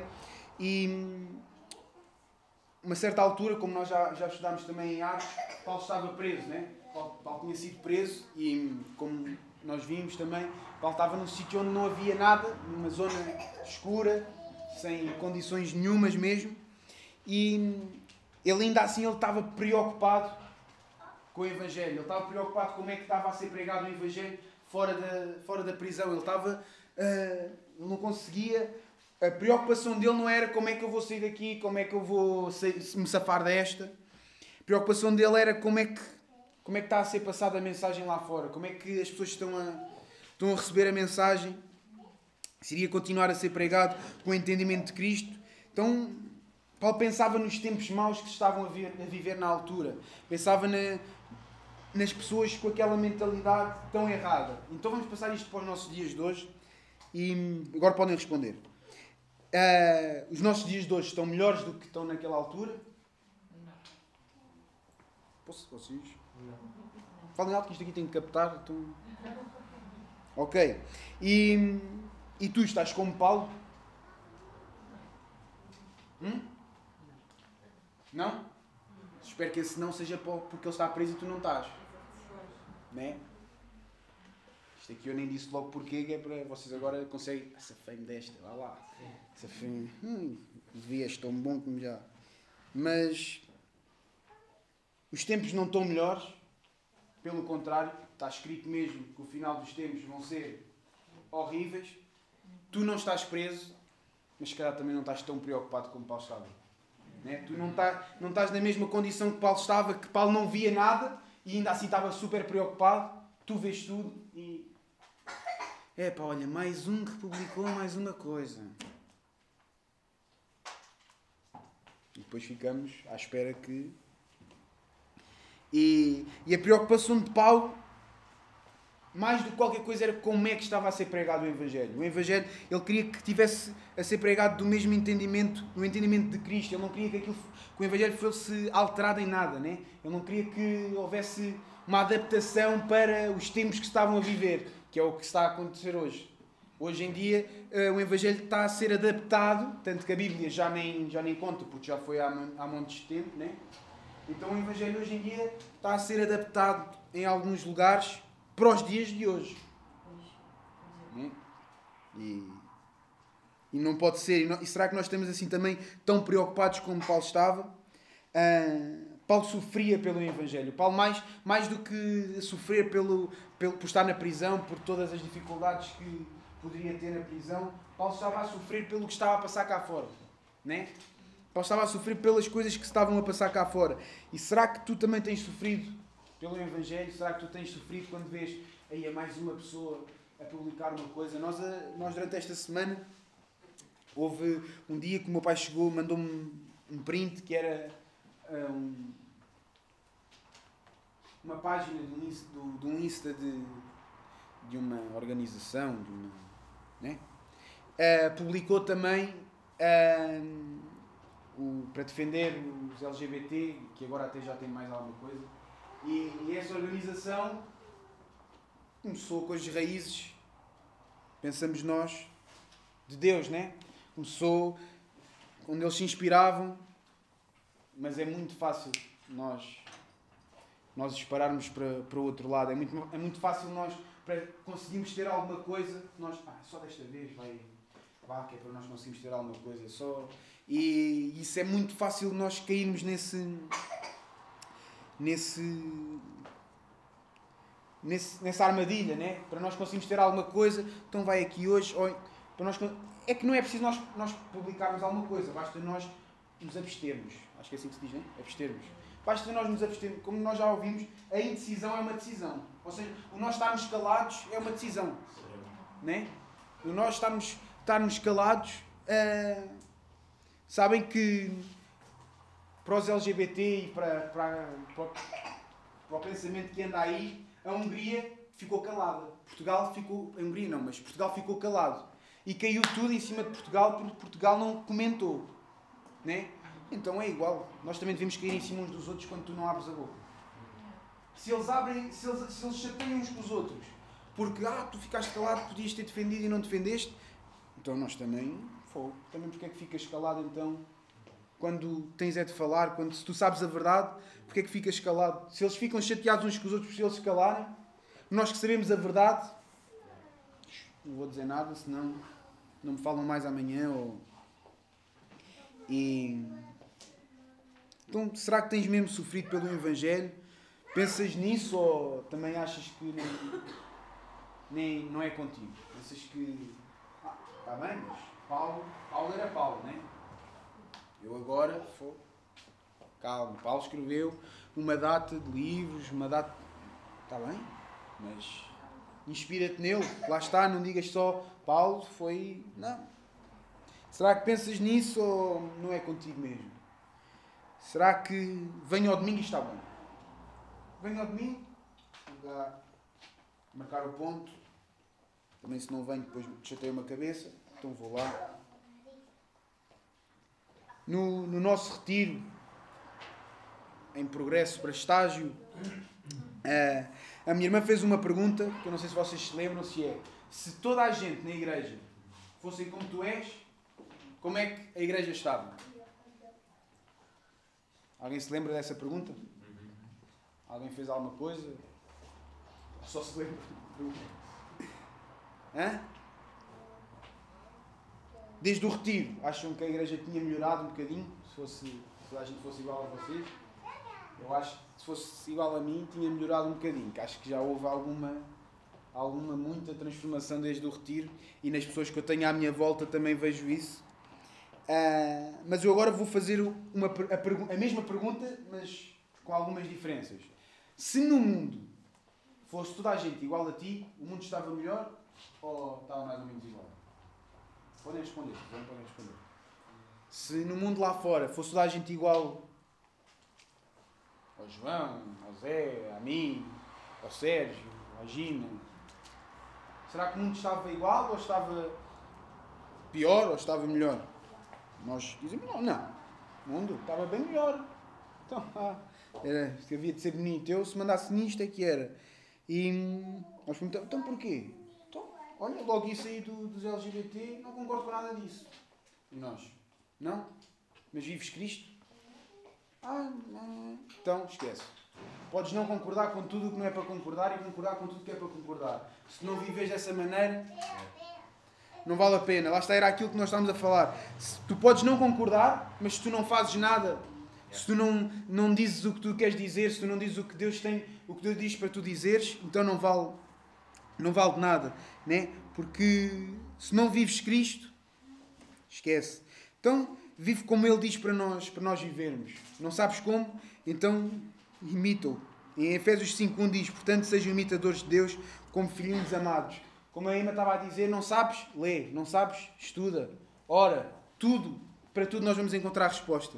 e uma certa altura, como nós já, já estudámos também em Atos, Paulo estava preso, né? Paulo, Paulo tinha sido preso e, como nós vimos também, Paulo estava num sítio onde não havia nada, numa zona escura, sem condições nenhumas mesmo, e ele ainda assim ele estava preocupado com o Evangelho, ele estava preocupado com como é que estava a ser pregado o Evangelho fora da, fora da prisão, ele estava uh, não conseguia. A preocupação dele não era como é que eu vou sair daqui, como é que eu vou me safar desta. A preocupação dele era como é que, como é que está a ser passada a mensagem lá fora, como é que as pessoas estão a, estão a receber a mensagem, se iria continuar a ser pregado com o entendimento de Cristo. Então, Paulo pensava nos tempos maus que estavam a, ver, a viver na altura, pensava na, nas pessoas com aquela mentalidade tão errada. Então, vamos passar isto para os nossos dias de hoje. E agora podem responder. Uh, os nossos dias de hoje estão melhores do que estão naquela altura? Não. Posso, vocês? Não. Falem alto que isto aqui tem que captar. Então... Ok. E, e tu estás como Paulo? Hum? Não? espero que esse não seja porque ele está preso e tu não estás. Né? Isto aqui eu nem disse logo porquê, que é para vocês agora conseguem. Essa fame desta, vá lá. Essa fame. Hum, devias tão bom como já. Mas os tempos não estão melhores, pelo contrário, está escrito mesmo que o final dos tempos vão ser horríveis. Tu não estás preso, mas se calhar também não estás tão preocupado como Paulo estava. Né? Tu não, tá, não estás na mesma condição que Paulo estava, que Paulo não via nada e ainda assim estava super preocupado. Tu vês tudo. É pá, olha, mais um que publicou mais uma coisa. E depois ficamos à espera que. E, e a preocupação de Paulo mais do que qualquer coisa era como é que estava a ser pregado o Evangelho. O Evangelho, ele queria que tivesse a ser pregado do mesmo entendimento, no entendimento de Cristo. Ele não queria que, aquilo, que o Evangelho fosse alterado em nada, né? Ele não queria que houvesse uma adaptação para os tempos que estavam a viver, que é o que está a acontecer hoje. Hoje em dia, uh, o Evangelho está a ser adaptado, tanto que a Bíblia já nem, já nem conta, porque já foi há, há montes de tempo, né? Então o Evangelho hoje em dia está a ser adaptado em alguns lugares para os dias de hoje. Né? E, e não pode ser. E, será que nós estamos assim também tão preocupados como Paulo estava? Uh, Paulo sofria pelo Evangelho. Paulo, mais, mais do que sofrer pelo, pelo, por estar na prisão, por todas as dificuldades que poderia ter na prisão, Paulo estava a sofrer pelo que estava a passar cá fora. Né? Paulo estava a sofrer pelas coisas que estavam a passar cá fora. E será que tu também tens sofrido pelo Evangelho? Será que tu tens sofrido quando vês aí a mais uma pessoa a publicar uma coisa? Nós, a, nós durante esta semana, houve um dia que o meu pai chegou, mandou-me um print que era ah, um, uma página de um Insta, de um Insta de, de uma organização, de uma, né? Uh, publicou também uh, o, para defender os LGBT, que agora até já tem mais alguma coisa e, e essa organização começou com as raízes, pensamos nós, de Deus, né? Começou onde eles se inspiravam, mas é muito fácil nós nós dispararmos para, para o outro lado. É muito, é muito fácil nós, para conseguirmos ter alguma coisa, nós, ah, só desta vez vai, vá, que é para nós conseguirmos ter alguma coisa. Só, e isso é muito fácil nós cairmos nesse, nesse, nesse, nessa armadilha, né? para nós conseguirmos ter alguma coisa, então vai aqui hoje. Ou, para nós, é que não é preciso nós, nós publicarmos alguma coisa, basta nós nos abstermos. Acho que é assim que se diz, né? Abstermos. Basta nós nos abstermos. Como nós já ouvimos, a indecisão é uma decisão. Ou seja, o nós estarmos calados é uma decisão. Né? O nós estarmos, estarmos calados. Uh, sabem que para os LGBT e para, para, para, para o pensamento que anda aí, a Hungria ficou calada. Portugal ficou. A Hungria não, mas Portugal ficou calado. E caiu tudo em cima de Portugal porque Portugal não comentou. Né? Então é igual. Nós também devemos cair em cima uns dos outros quando tu não abres a boca. Se eles abrem, se eles, se eles chateiam uns com os outros, porque ah, tu ficaste calado, podias ter defendido e não defendeste, então nós também, fogo. Também porque é que ficas calado então? quando tens é de falar, quando se tu sabes a verdade, porque é que ficas calado? Se eles ficam chateados uns com os outros por eles se calarem, nós que sabemos a verdade, não vou dizer nada, senão não me falam mais amanhã. Ou... E... Então, será que tens mesmo sofrido pelo Evangelho? Pensas nisso ou também achas que nem, nem não é contigo? Pensas que. Ah, está bem, mas Paulo, Paulo era Paulo, não é? Eu agora, for... calma, Paulo escreveu uma data de livros, uma data. Está bem, mas inspira-te nele, lá está, não digas só Paulo foi. Não. Será que pensas nisso ou não é contigo mesmo? Será que venho ao domingo e está bom? Venho ao domingo, vou marcar o ponto. Também se não venho, depois chateio uma cabeça, então vou lá, no, no nosso retiro em progresso para estágio, a, a minha irmã fez uma pergunta que eu não sei se vocês se lembram se é se toda a gente na igreja fossem como tu és, como é que a igreja estava? Alguém se lembra dessa pergunta? Alguém fez alguma coisa? Só se lembra? Hã? Desde o retiro, acham que a igreja tinha melhorado um bocadinho? Se, fosse, se a gente fosse igual a vocês? Eu acho que se fosse igual a mim, tinha melhorado um bocadinho. Acho que já houve alguma, alguma, muita transformação desde o retiro e nas pessoas que eu tenho à minha volta também vejo isso. Uh, mas eu agora vou fazer uma, a, a mesma pergunta, mas com algumas diferenças. Se no mundo fosse toda a gente igual a ti, o mundo estava melhor ou estava mais ou menos igual? Podem responder, podem responder. Se no mundo lá fora fosse toda a gente igual ao João, ao Zé, a mim, ao Sérgio, à Gina, será que o mundo estava igual ou estava pior ou estava melhor? Nós dizemos não, não. O mundo estava bem melhor. Então, <laughs> ah, era, havia de ser bonito. Eu, se mandasse nisto, é que era. E nós perguntamos, então porquê? Então, olha, logo isso aí do, dos LGBT, não concordo com nada disso. E nós, não? Mas vives Cristo? Ah, não. Então, esquece. Podes não concordar com tudo o que não é para concordar e concordar com tudo o que é para concordar. Se não vives dessa maneira, não vale a pena. Lá está, era aquilo que nós estávamos a falar. Se, tu podes não concordar, mas se tu não fazes nada, se tu não, não dizes o que tu queres dizer, se tu não dizes o que Deus tem, o que Deus diz para tu dizeres, então não vale, não vale de nada, né? Porque se não vives Cristo, esquece. Então vive como Ele diz para nós, para nós vivermos. Não sabes como? Então imita-o. Em Efésios 5.1 diz, portanto, sejam imitadores de Deus como filhinhos amados. Como a Emma estava a dizer, não sabes? Lê. Não sabes? Estuda. Ora. Tudo. Para tudo nós vamos encontrar a resposta.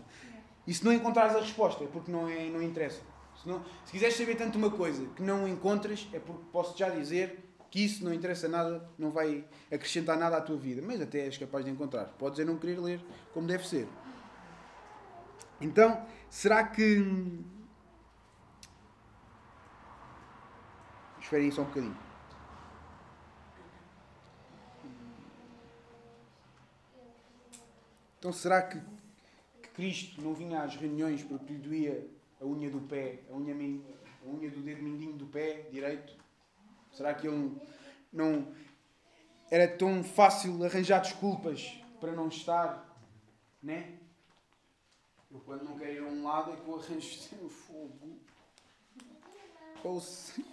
E se não encontrares a resposta, é porque não, é, não interessa. Se, não, se quiseres saber tanto uma coisa que não encontras, é porque posso já dizer que isso não interessa nada, não vai acrescentar nada à tua vida. Mas até és capaz de encontrar. Podes é não querer ler como deve ser. Então, será que. Esperem só um bocadinho. Então, será que Cristo não vinha às reuniões porque lhe doía a unha do pé, a unha, a unha do dedo mindinho do pé direito? Será que ele não era tão fácil arranjar desculpas para não estar, né? Eu quando não quero ir a um lado é que eu arranjo <laughs> o fogo. Ou se...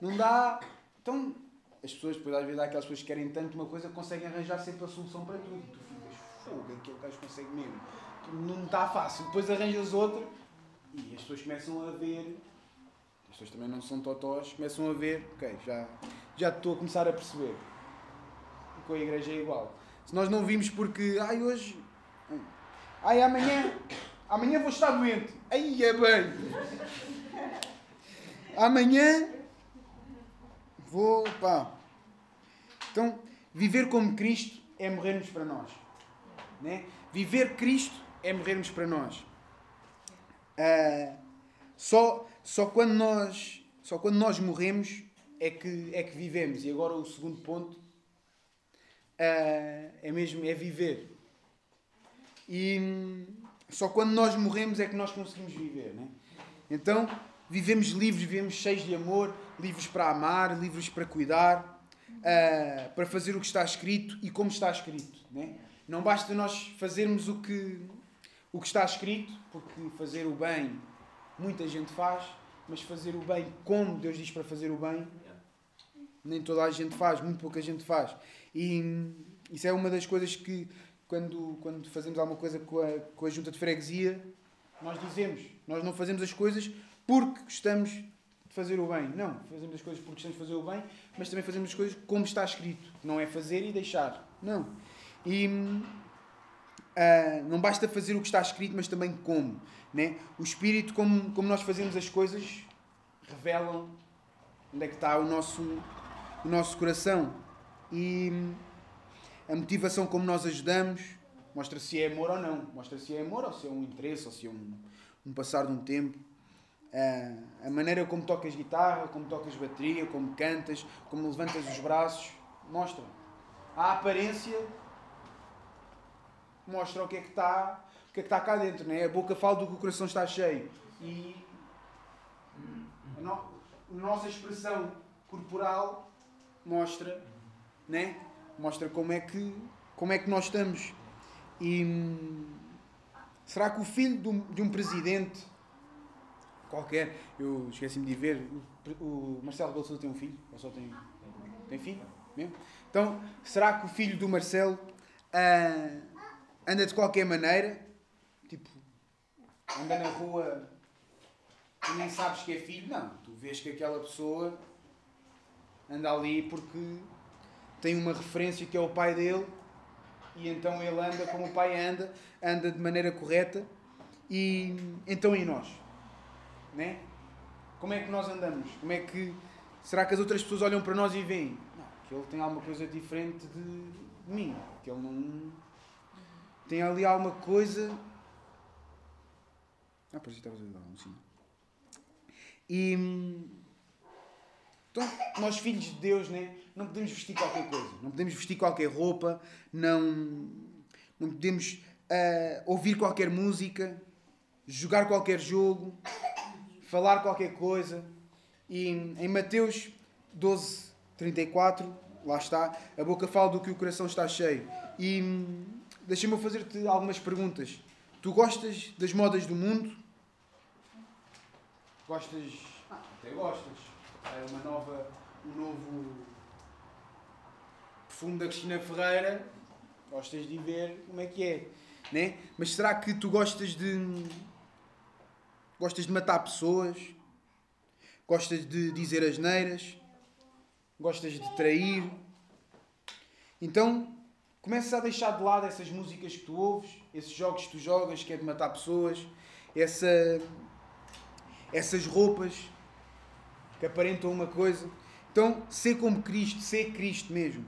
Não dá. Então, as pessoas, depois às vezes há aquelas pessoas que querem tanto uma coisa que conseguem arranjar sempre a solução para tudo. Tu fogo, aquele gajo consegue mesmo. Não está fácil. Depois arranjas outra e as pessoas começam a ver. As pessoas também não são totós, começam a ver, ok, já, já estou a começar a perceber. Com a igreja é igual. Se nós não vimos porque, ai, hoje. Ai, amanhã. Amanhã vou estar doente. Aí é bem. Amanhã. Vou. pá. Então, viver como Cristo é morrermos para nós. Né? Viver Cristo é morrermos para nós. Uh, só, só, quando nós, só quando nós morremos é que, é que vivemos. E agora o segundo ponto uh, é mesmo é viver. E só quando nós morremos é que nós conseguimos viver. Né? Então, vivemos livres, vivemos cheios de amor, livres para amar, livres para cuidar, uh, para fazer o que está escrito e como está escrito. Né? Não basta nós fazermos o que, o que está escrito, porque fazer o bem muita gente faz, mas fazer o bem como Deus diz para fazer o bem, nem toda a gente faz, muito pouca gente faz. E isso é uma das coisas que, quando, quando fazemos alguma coisa com a, com a junta de freguesia, nós dizemos. Nós não fazemos as coisas porque gostamos fazer o bem. Não, fazemos as coisas porque gostamos de fazer o bem, mas também fazemos as coisas como está escrito. Não é fazer e deixar. Não. E uh, não basta fazer o que está escrito, mas também como. Né? O Espírito, como, como nós fazemos as coisas, revelam onde é que está o nosso, o nosso coração. E a motivação como nós ajudamos mostra se é amor ou não. Mostra se é amor ou se é um interesse ou se é um, um passar de um tempo. Uh, a maneira como tocas guitarra, como tocas bateria, como cantas, como levantas os braços, mostra. A aparência mostra o que é que está, o que é que está cá dentro, né? A boca fala do que o coração está cheio. E a, no, a nossa expressão corporal mostra, né? Mostra como é que, como é que nós estamos. E hum, será que o filho de um, de um presidente qualquer, eu esqueci-me de ver, o, o Marcelo Rebelo tem um filho? Ou só tem, tem filho? Mesmo? Então, será que o filho do Marcelo ah, anda de qualquer maneira? Tipo, anda na rua e nem sabes que é filho? Não, tu vês que aquela pessoa anda ali porque tem uma referência que é o pai dele e então ele anda como o pai anda, anda de maneira correta e então e nós? Né? Como é que nós andamos? Como é que será que as outras pessoas olham para nós e veem não, que ele tem alguma coisa diferente de, mim, que ele não tem ali alguma coisa ah, isso estavas a dar um sinal. E então, nós filhos de Deus, né, não podemos vestir qualquer coisa, não podemos vestir qualquer roupa, não, não podemos uh, ouvir qualquer música, jogar qualquer jogo, falar qualquer coisa. E em Mateus 12, 34, lá está, a boca fala do que o coração está cheio. E deixa-me fazer-te algumas perguntas. Tu gostas das modas do mundo? Gostas. Até gostas. É uma nova. um novo perfume da Cristina Ferreira. Gostas de ver como é que é. Né? Mas será que tu gostas de. Gostas de matar pessoas? Gostas de dizer asneiras? Gostas de trair? Então, começa a deixar de lado essas músicas que tu ouves, esses jogos que tu jogas, que é de matar pessoas, essa, essas roupas que aparentam uma coisa. Então, ser como Cristo, ser Cristo mesmo.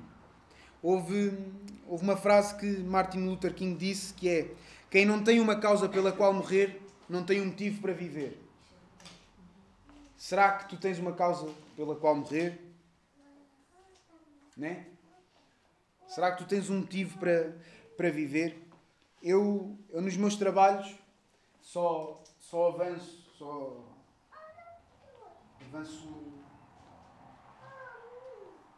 Houve, houve uma frase que Martin Luther King disse que é quem não tem uma causa pela qual morrer, não tem um motivo para viver. Será que tu tens uma causa pela qual morrer? Né? Será que tu tens um motivo para, para viver? Eu, eu nos meus trabalhos só, só avanço, só avanço.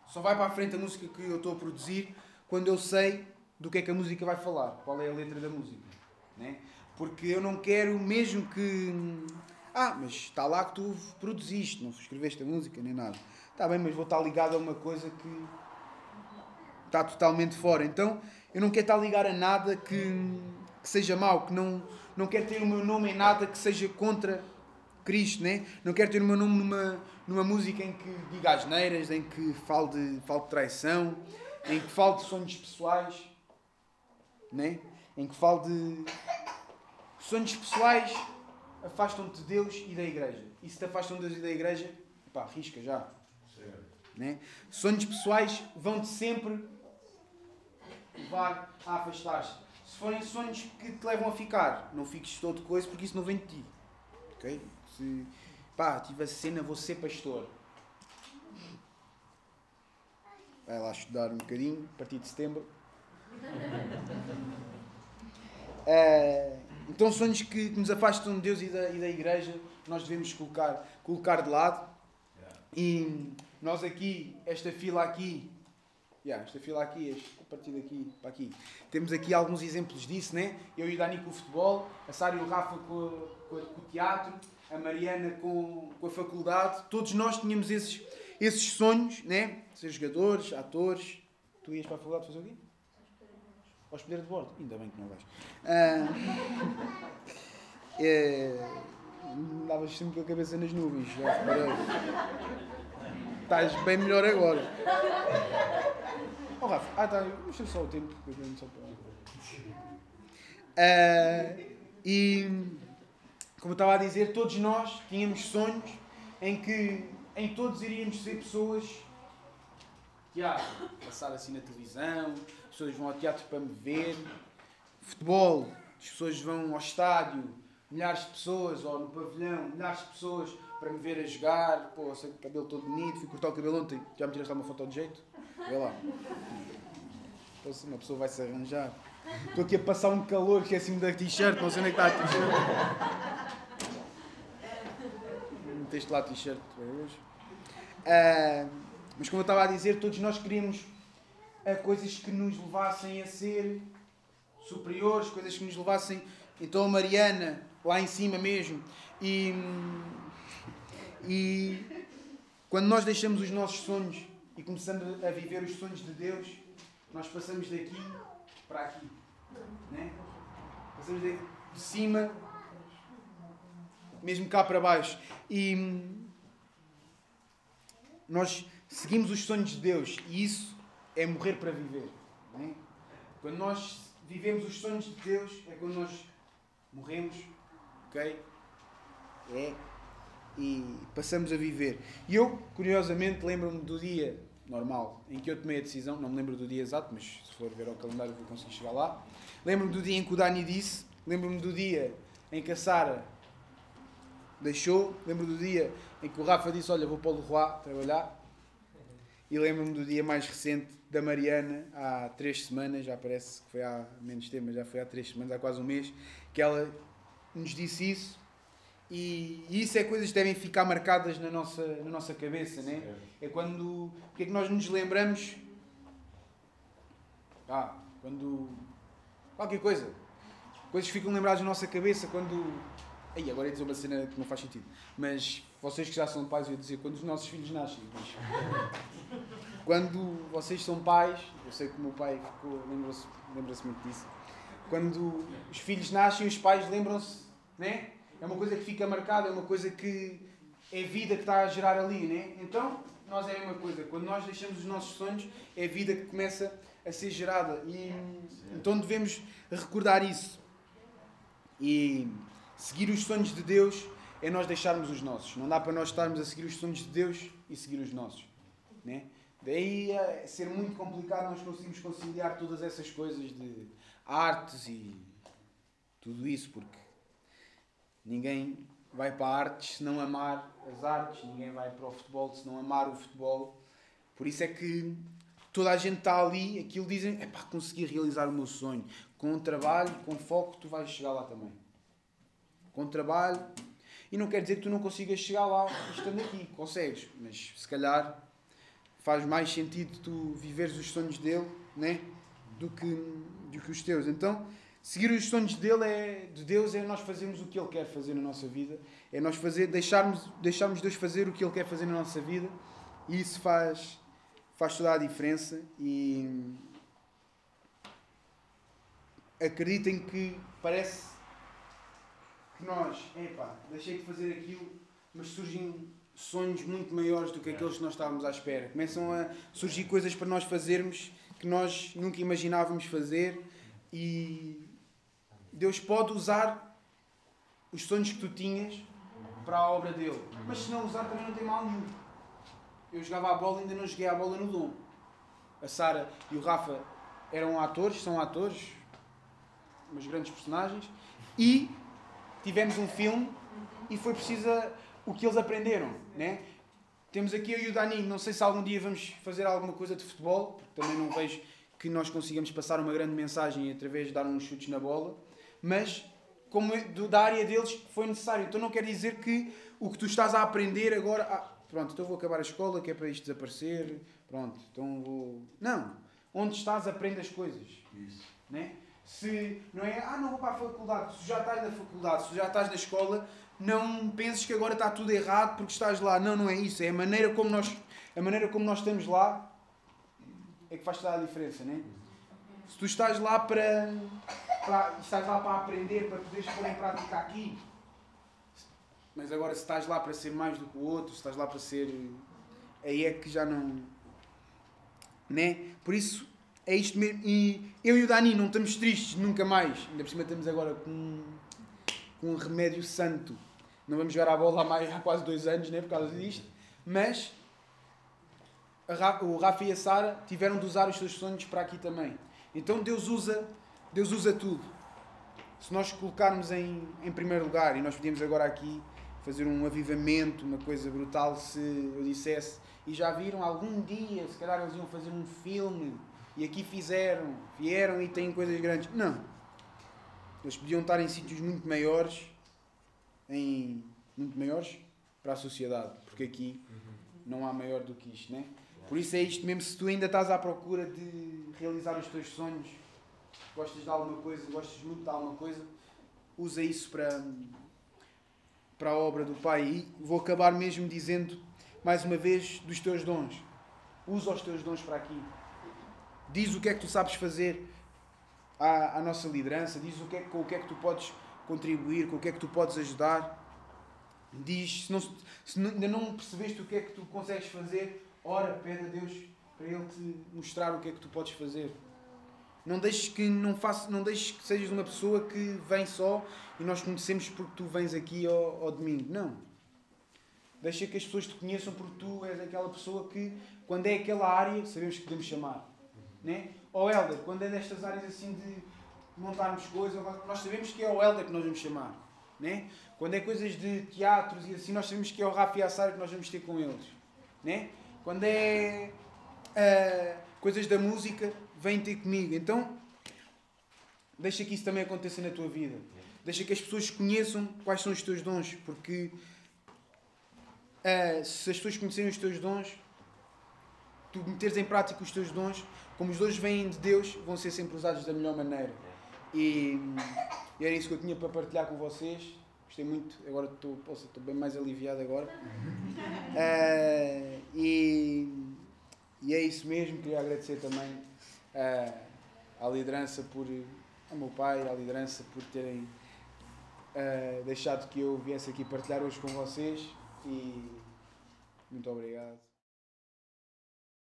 Só vai para a frente a música que eu estou a produzir quando eu sei do que é que a música vai falar, qual é a letra da música. Né? Porque eu não quero mesmo que. Ah, mas está lá que tu produziste, não escreveste a música nem nada. Está bem, mas vou estar ligado a uma coisa que está totalmente fora. Então eu não quero estar ligado a nada que, que seja mau, que não, não quero ter o meu nome em nada que seja contra Cristo, né? não quero ter o meu nome numa, numa música em que diga asneiras, em que fale de, fale de traição, em que fale de sonhos pessoais, né? em que fale de sonhos pessoais afastam-te de Deus e da igreja. E se te afastam de Deus e da igreja, pá, risca já. Né? Sonhos pessoais vão-te sempre levar a afastar-se. Se forem sonhos que te levam a ficar, não fiques todo coisa porque isso não vem de ti. Ok? Se, pá, tive a cena, vou ser pastor. Vai lá estudar um bocadinho, a partir de setembro. É, <laughs> então, sonhos que, nos afastam de Deus e da, e da igreja, nós devemos colocar, colocar de lado. E nós aqui, esta fila aqui, yeah, esta fila aqui, este, a partir daqui para aqui, temos aqui alguns exemplos disso, né? Eu e o Dani com o futebol, a Sara e o Rafa com, com, com, o teatro, a Mariana com, com a faculdade, todos nós tínhamos esses, esses sonhos, né? Ser jogadores, atores. Tu ias para a faculdade fazer o quê? Hospedeiro de bordo. Ainda bem que não vais. Ah, é, sempre com a cabeça nas nuvens, já. Estás bem melhor agora. Oh Rafa, ah tá, deixa só o tempo. Só para... Uh, e como eu estava a dizer, todos nós tínhamos sonhos em que em todos iríamos ser pessoas teatro, passar assim na televisão, pessoas vão ao teatro para me ver, futebol, as pessoas vão ao estádio, milhares de pessoas, ou no pavilhão, milhares de pessoas para me ver a jogar, pô, sei que o cabelo todo bonito, fui cortar o cabelo ontem, já me tiraste uma foto de jeito? Vê lá. Então, assim, uma pessoa vai se arranjar. Estou aqui a passar um calor, esqueci-me da t-shirt, não sei onde é que está a t-shirt. Meteste lá a t-shirt hoje. Uh, mas como eu estava a dizer, todos nós queríamos a coisas que nos levassem a ser superiores, coisas que nos levassem. Então a Mariana, lá em cima mesmo. E, e quando nós deixamos os nossos sonhos e começamos a viver os sonhos de Deus, nós passamos daqui para aqui. Né? Passamos de, de cima, mesmo cá para baixo. E nós seguimos os sonhos de Deus e isso é morrer para viver. Né? Quando nós vivemos os sonhos de Deus, é quando nós morremos, ok? É. E passamos a viver. E eu, curiosamente, lembro-me do dia normal em que eu tomei a decisão, não me lembro do dia exato, mas se for ver ao calendário vou conseguir chegar lá. Lembro-me do dia em que o Dani disse, lembro-me do dia em que a Sara deixou, lembro do dia em que o Rafa disse: Olha, vou para o Leroy trabalhar. E lembro-me do dia mais recente da Mariana, há três semanas, já parece que foi há menos tempo, mas já foi há três semanas, há quase um mês, que ela nos disse isso. E, e isso é coisas que devem ficar marcadas na nossa, na nossa cabeça, né? É quando. Porque é que nós nos lembramos. Ah, quando. Qualquer coisa. Coisas que ficam lembradas na nossa cabeça quando. Aí, agora ia dizer uma cena que não faz sentido. Mas vocês que já são pais, eu ia dizer quando os nossos filhos nascem. Quando vocês são pais, eu sei que o meu pai ficou, lembra-se lembra muito disso. Quando os filhos nascem, os pais lembram-se, né? É uma coisa que fica marcada, é uma coisa que é vida que está a gerar ali, né? Então, nós é a mesma coisa. Quando nós deixamos os nossos sonhos, é vida que começa a ser gerada. E então devemos recordar isso. E seguir os sonhos de Deus é nós deixarmos os nossos. Não dá para nós estarmos a seguir os sonhos de Deus e seguir os nossos. Né? Daí é ser muito complicado nós conseguimos conciliar todas essas coisas de artes e tudo isso, porque ninguém vai para a artes se não amar as artes, ninguém vai para o futebol se não amar o futebol. Por isso é que toda a gente está ali, aquilo dizem, é para conseguir realizar o meu sonho. Com trabalho, com foco, tu vais chegar lá também. Com trabalho, e não quer dizer que tu não consigas chegar lá estando aqui, consegues, mas se calhar faz mais sentido tu viveres os sonhos dele né? do, que, do que os teus. Então, seguir os sonhos dele é, de Deus é nós fazermos o que ele quer fazer na nossa vida, é nós fazer, deixarmos, deixarmos Deus fazer o que ele quer fazer na nossa vida e isso faz, faz toda a diferença. E acreditem que parece que nós, epá, deixei de fazer aquilo, mas surgem sonhos muito maiores do que aqueles que nós estávamos à espera. Começam a surgir coisas para nós fazermos que nós nunca imaginávamos fazer e Deus pode usar os sonhos que tu tinhas para a obra dele. Mas se não usar também não tem mal nenhum. Eu jogava a bola e ainda não joguei a bola no dom. A Sara e o Rafa eram atores, são atores, umas grandes personagens, e tivemos um filme e foi preciso o que eles aprenderam, né? Temos aqui eu e o Dani, não sei se algum dia vamos fazer alguma coisa de futebol, porque também não vejo que nós consigamos passar uma grande mensagem através de dar uns chutes na bola, mas como é do, da área deles foi necessário. Então não quer dizer que o que tu estás a aprender agora, ah, pronto, então vou acabar a escola, que é para isto desaparecer, pronto, então vou... Não, onde estás aprende as coisas. Isso. Né? Se não é, ah, não vou para a faculdade, se já estás na faculdade, se já estás na escola, não penses que agora está tudo errado porque estás lá. Não, não é isso. É a maneira como nós, a maneira como nós estamos lá é que faz toda a diferença, né? Se tu estás lá para, para estás lá para aprender, para poderes pôr em prática aqui, mas agora se estás lá para ser mais do que o outro, se estás lá para ser, aí é que já não, né? Por isso é isto mesmo. E eu e o Dani não estamos tristes nunca mais. Ainda por cima estamos agora com, com um remédio santo. Não vamos jogar a bola há, mais, há quase dois anos, né, por causa disto. Mas o Rafa e a Sara tiveram de usar os seus sonhos para aqui também. Então Deus usa, Deus usa tudo. Se nós colocarmos em, em primeiro lugar, e nós podíamos agora aqui fazer um avivamento, uma coisa brutal, se eu dissesse, e já viram algum dia, se calhar eles iam fazer um filme e aqui fizeram, vieram e têm coisas grandes. Não. Eles podiam estar em sítios muito maiores, em muito maiores para a sociedade, porque aqui não há maior do que isto, né? Por isso é isto mesmo, se tu ainda estás à procura de realizar os teus sonhos, gostas de alguma coisa, gostas muito de alguma coisa, usa isso para, para a obra do Pai. E vou acabar mesmo dizendo, mais uma vez, dos teus dons. Usa os teus dons para aqui. Diz o que é que tu sabes fazer à, à nossa liderança, diz o que, é, com o que é que tu podes contribuir, com o que é que tu podes ajudar. Diz, se, não, se ainda não percebeste o que é que tu consegues fazer, ora, pede a Deus para Ele te mostrar o que é que tu podes fazer. Não deixes que não faça, não deixes que sejas uma pessoa que vem só e nós conhecemos porque tu vens aqui ao, ao domingo. Não. Deixa que as pessoas te conheçam porque tu és aquela pessoa que, quando é aquela área, sabemos que podemos chamar. Né? Ou Helder, quando é destas áreas assim de montarmos coisas, nós sabemos que é o Helder que nós vamos chamar. Né? Quando é coisas de teatros e assim, nós sabemos que é o Rafa e a Sara que nós vamos ter com eles. Né? Quando é uh, coisas da música, vem ter comigo. Então, deixa que isso também aconteça na tua vida. Deixa que as pessoas conheçam quais são os teus dons, porque uh, se as pessoas conhecerem os teus dons, tu meteres em prática os teus dons, como os dons vêm de Deus, vão ser sempre usados da melhor maneira. E, e era isso que eu tinha para partilhar com vocês. Gostei muito, agora estou, posso, estou bem mais aliviado agora. Uh, <laughs> e, e é isso mesmo, queria agradecer também uh, à liderança por, ao meu pai, à liderança por terem uh, deixado que eu viesse aqui partilhar hoje com vocês e muito obrigado.